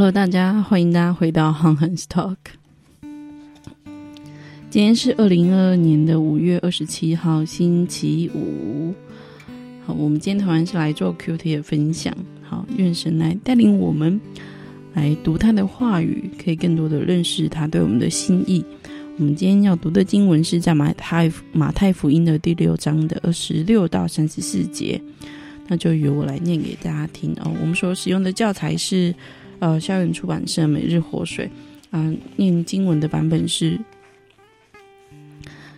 Hello，大家欢迎大家回到 Han Han's Talk。今天是二零二二年的五月二十七号，星期五。好，我们今天同样是来做 Q T 的分享。好，愿神来带领我们来读他的话语，可以更多的认识他对我们的心意。我们今天要读的经文是在马太马太福音的第六章的二十六到三十四节。那就由我来念给大家听哦。我们所使用的教材是呃校园出版社每日活水啊，念经文的版本是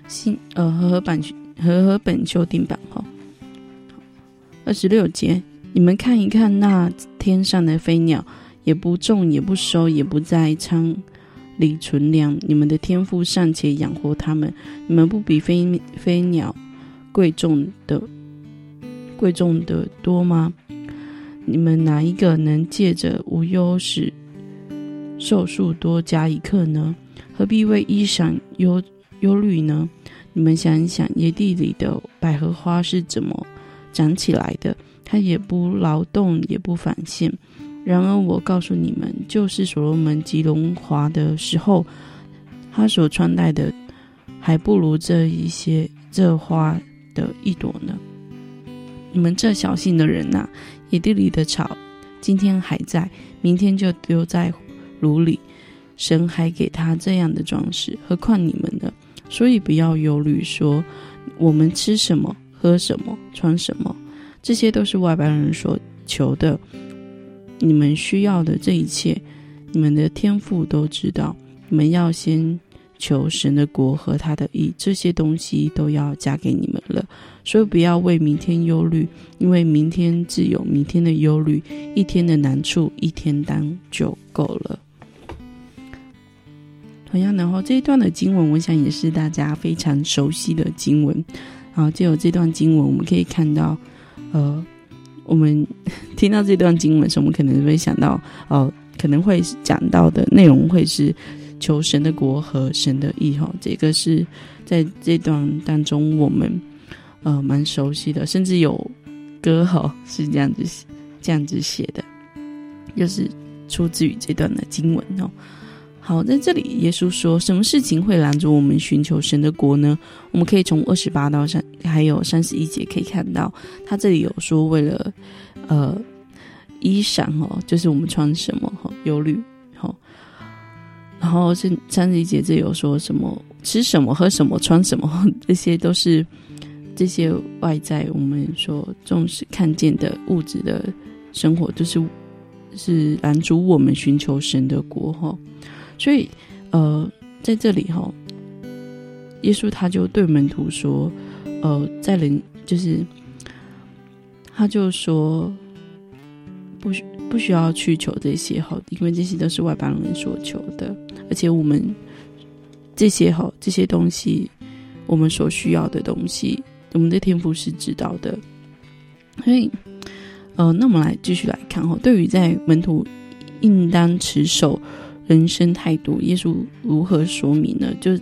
新呃和合版和合本修订版哈。二十六节，你们看一看那天上的飞鸟，也不种也不收，也不在仓里存粮，你们的天赋尚且养活他们，你们不比飞飞鸟贵重的？贵重的多吗？你们哪一个能借着无忧使寿数多加一刻呢？何必为衣裳忧忧虑呢？你们想一想，野地里的百合花是怎么长起来的？它也不劳动，也不纺线。然而我告诉你们，就是所罗门极荣华的时候，他所穿戴的，还不如这一些这花的一朵呢。你们这小心的人呐，野地里的草，今天还在，明天就丢在炉里。神还给他这样的装饰，何况你们呢？所以不要忧虑，说我们吃什么、喝什么、穿什么，这些都是外邦人所求的。你们需要的这一切，你们的天赋都知道。你们要先。求神的国和他的意，这些东西都要加给你们了。所以不要为明天忧虑，因为明天自有明天的忧虑。一天的难处，一天当就够了。同样，然后这一段的经文，我想也是大家非常熟悉的经文。然后，就有这段经文，我们可以看到，呃，我们 听到这段经文时，我们可能会想到，哦，可能会讲到的内容会是。求神的国和神的意，哈，这个是在这段当中我们呃蛮熟悉的，甚至有歌哈是这样子这样子写的，就是出自于这段的经文哦。好，在这里耶稣说什么事情会拦住我们寻求神的国呢？我们可以从二十八到三还有三十一节可以看到，他这里有说为了呃衣裳哦，就是我们穿什么哈忧虑。然后是三十一节，这有说什么吃什么、喝什么、穿什么，这些都是这些外在我们所重视、看见的物质的生活，就是是拦阻我们寻求神的国哈。所以，呃，在这里哈，耶稣他就对门徒说，呃，在人就是他就说不需不需要去求这些哈，因为这些都是外邦人所求的。而且我们这些哈这些东西，我们所需要的东西，我们的天赋是知道的。所以，呃，那我们来继续来看哈，对于在门徒应当持守人生态度，耶稣如何说明呢？就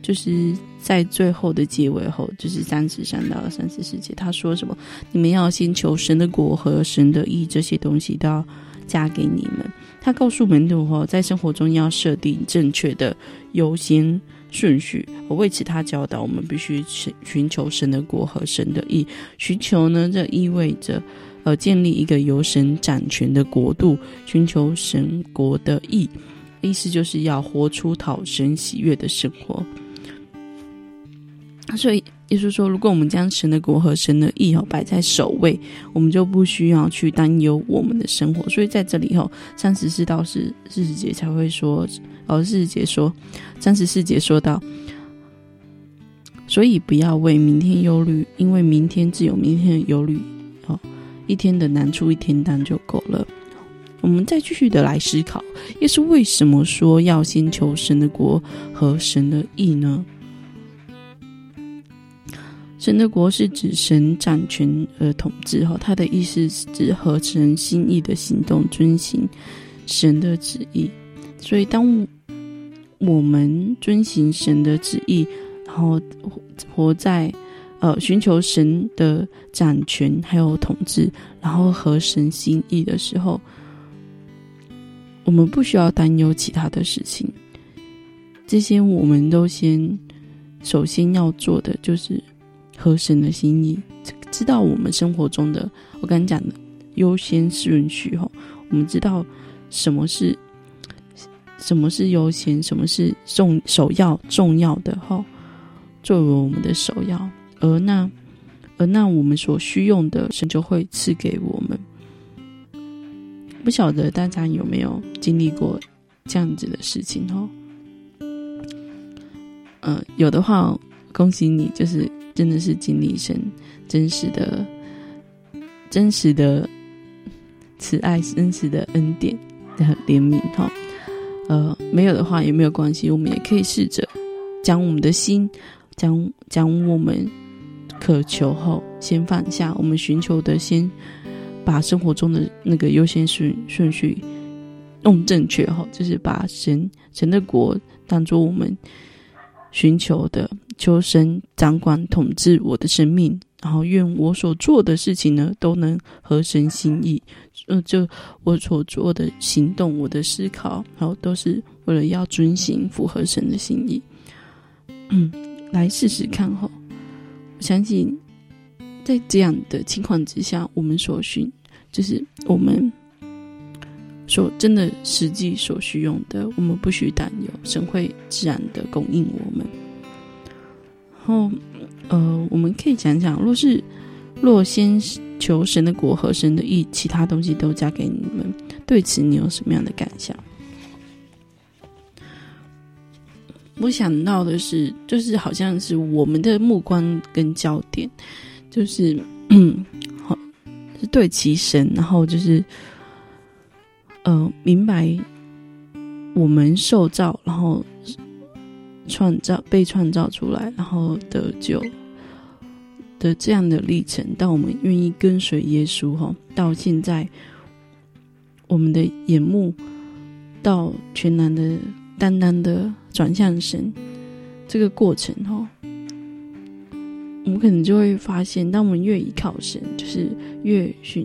就是在最后的结尾后，就是三十三到三十四节，他说什么？你们要先求神的国和神的义，这些东西都要加给你们。他告诉门徒哈，在生活中要设定正确的优先顺序。为此，他教导我们必须寻寻求神的国和神的意。寻求呢，这意味着呃建立一个由神掌权的国度，寻求神国的意，意思就是要活出讨神喜悦的生活。所以。耶稣说：“如果我们将神的国和神的意哦摆在首位，我们就不需要去担忧我们的生活。所以在这里哦，三十四到四四十节才会说，哦，四十节说，三十四节说到，所以不要为明天忧虑，因为明天自有明天的忧虑。哦，一天的难处一天当就够了。我们再继续的来思考，耶稣为什么说要先求神的国和神的意呢？”神的国是指神掌权而统治，哈，他的意思是指合神心意的行动，遵行神的旨意。所以，当我们遵行神的旨意，然后活在呃寻求神的掌权还有统治，然后合神心意的时候，我们不需要担忧其他的事情，这些我们都先首先要做的就是合神的心意，知道我们生活中的我刚讲的优先顺序哈，我们知道什么是什么是优先，什么是重首要重要的哈，作为我们的首要，而那而那我们所需用的神就会赐给我们。不晓得大家有没有经历过这样子的事情哦？嗯，有的话，恭喜你，就是真的是经历神真实的、真实的慈爱、真实的恩典的怜悯哈。呃，没有的话也没有关系，我们也可以试着将我们的心，将将我们渴求后先放下，我们寻求的先。把生活中的那个优先顺顺序弄正确哈，就是把神神的国当做我们寻求的，求神掌管统治我的生命，然后愿我所做的事情呢都能合神心意。嗯，就我所做的行动，我的思考，然后都是为了要遵行符合神的心意。嗯，来试试看哈，我相信。在这样的情况之下，我们所需就是我们所真的实际所需用的，我们不需担忧，神会自然的供应我们。然后，呃，我们可以讲讲，若是若先求神的国和神的意，其他东西都交给你们，对此你有什么样的感想？我想到的是，就是好像是我们的目光跟焦点。就是嗯，好，是对其神，然后就是，呃，明白我们受造，然后创造被创造出来，然后得救的这样的历程。当我们愿意跟随耶稣哈，到现在我们的眼目到全然的、单单的转向神这个过程哈。我们可能就会发现，当我们越依靠神，就是越寻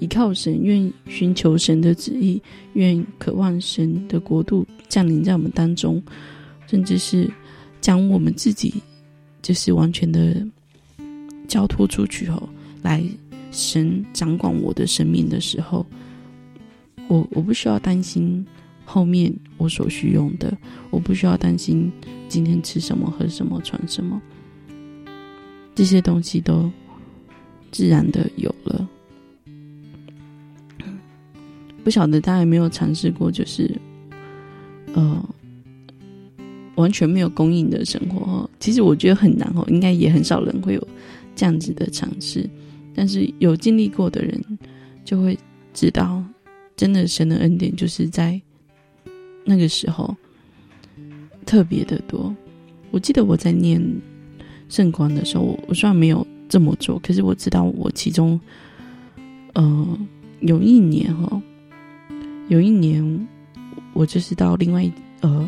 依靠神，愿寻求神的旨意，愿渴望神的国度降临在我们当中，甚至是将我们自己就是完全的交托出去后，来神掌管我的生命的时候，我我不需要担心后面我所需用的，我不需要担心今天吃什么、喝什么、穿什么。这些东西都自然的有了，不晓得大家有没有尝试过，就是呃，完全没有供应的生活。其实我觉得很难哦，应该也很少人会有这样子的尝试。但是有经历过的人就会知道，真的神的恩典就是在那个时候特别的多。我记得我在念。圣光的时候，我虽然没有这么做，可是我知道我其中，呃，有一年哈，有一年我就是到另外呃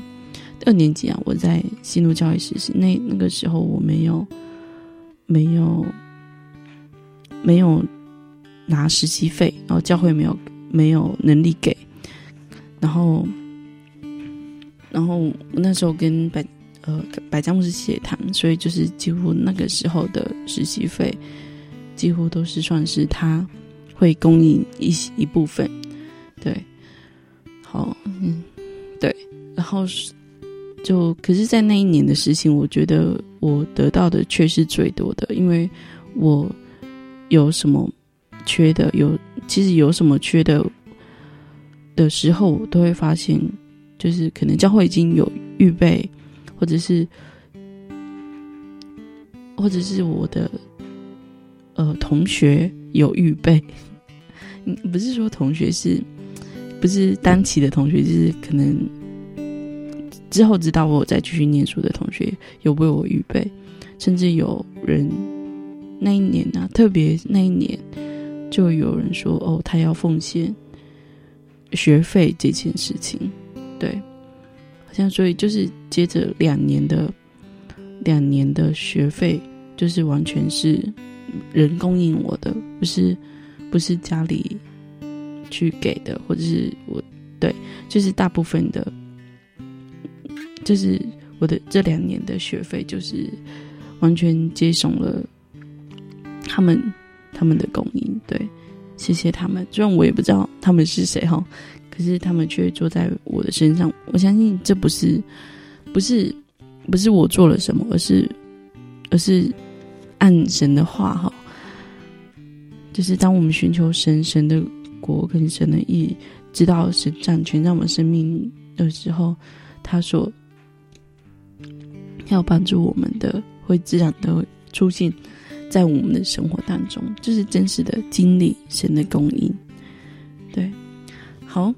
二年级啊，我在新路教育实习，那那个时候我没有没有没有拿实习费，然后教会没有没有能力给，然后然后那时候跟百。呃，百家牧是血糖，所以就是几乎那个时候的实习费，几乎都是算是他会供应一一部分，对，好，嗯，对，然后是就可是，在那一年的事情，我觉得我得到的却是最多的，因为我有什么缺的，有其实有什么缺的的时候，我都会发现，就是可能教会已经有预备。或者是，或者是我的呃同学有预备，不是说同学是，不是单期的同学，就是可能之后知道我再继续念书的同学有为我预备，甚至有人那一年呢，特别那一年就有人说哦，他要奉献学费这件事情，对。好像所以就是接着两年的两年的学费，就是完全是人供应我的，不是不是家里去给的，或者是我对，就是大部分的，就是我的这两年的学费，就是完全接送了他们他们的供应。对，谢谢他们。虽然我也不知道他们是谁哈，可是他们却坐在我的身上。我相信这不是不是不是我做了什么，而是而是按神的话哈。就是当我们寻求神神的国跟神的意，知道神掌权在我们生命的时候，他所要帮助我们的，会自然的出现在我们的生活当中，就是真实的经历神的供应。对，好，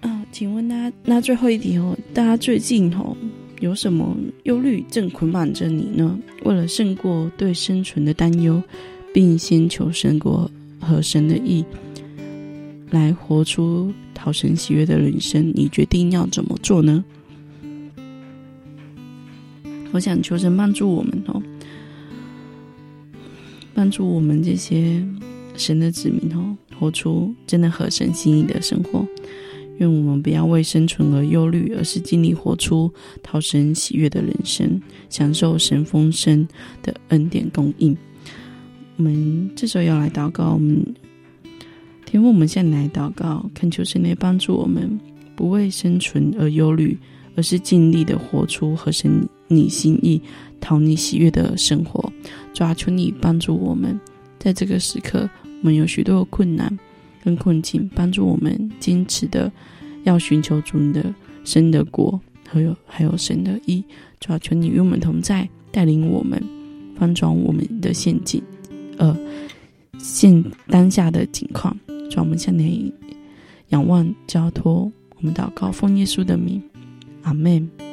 啊，请问大家，那最后一题哦，大家最近哦有什么忧虑正捆绑着你呢？为了胜过对生存的担忧。并先求神国和神的意，来活出讨神喜悦的人生。你决定要怎么做呢？我想求神帮助我们哦，帮助我们这些神的子民哦，活出真的合神心意的生活。愿我们不要为生存而忧虑，而是尽力活出讨神喜悦的人生，享受神丰盛的恩典供应。我们这时候要来祷告，我们天父，我们现在来祷告，恳求神来帮助我们，不为生存而忧虑，而是尽力的活出合神你心意、讨你喜悦的生活。主啊，求你帮助我们，在这个时刻，我们有许多困难跟困境，帮助我们坚持的要寻求主的神的国，还有还有神的意。主啊，求你与我们同在，带领我们翻转我们的陷阱。呃，现当下的情况，主，我们向你仰望交托，我们祷告，奉耶稣的名，阿门。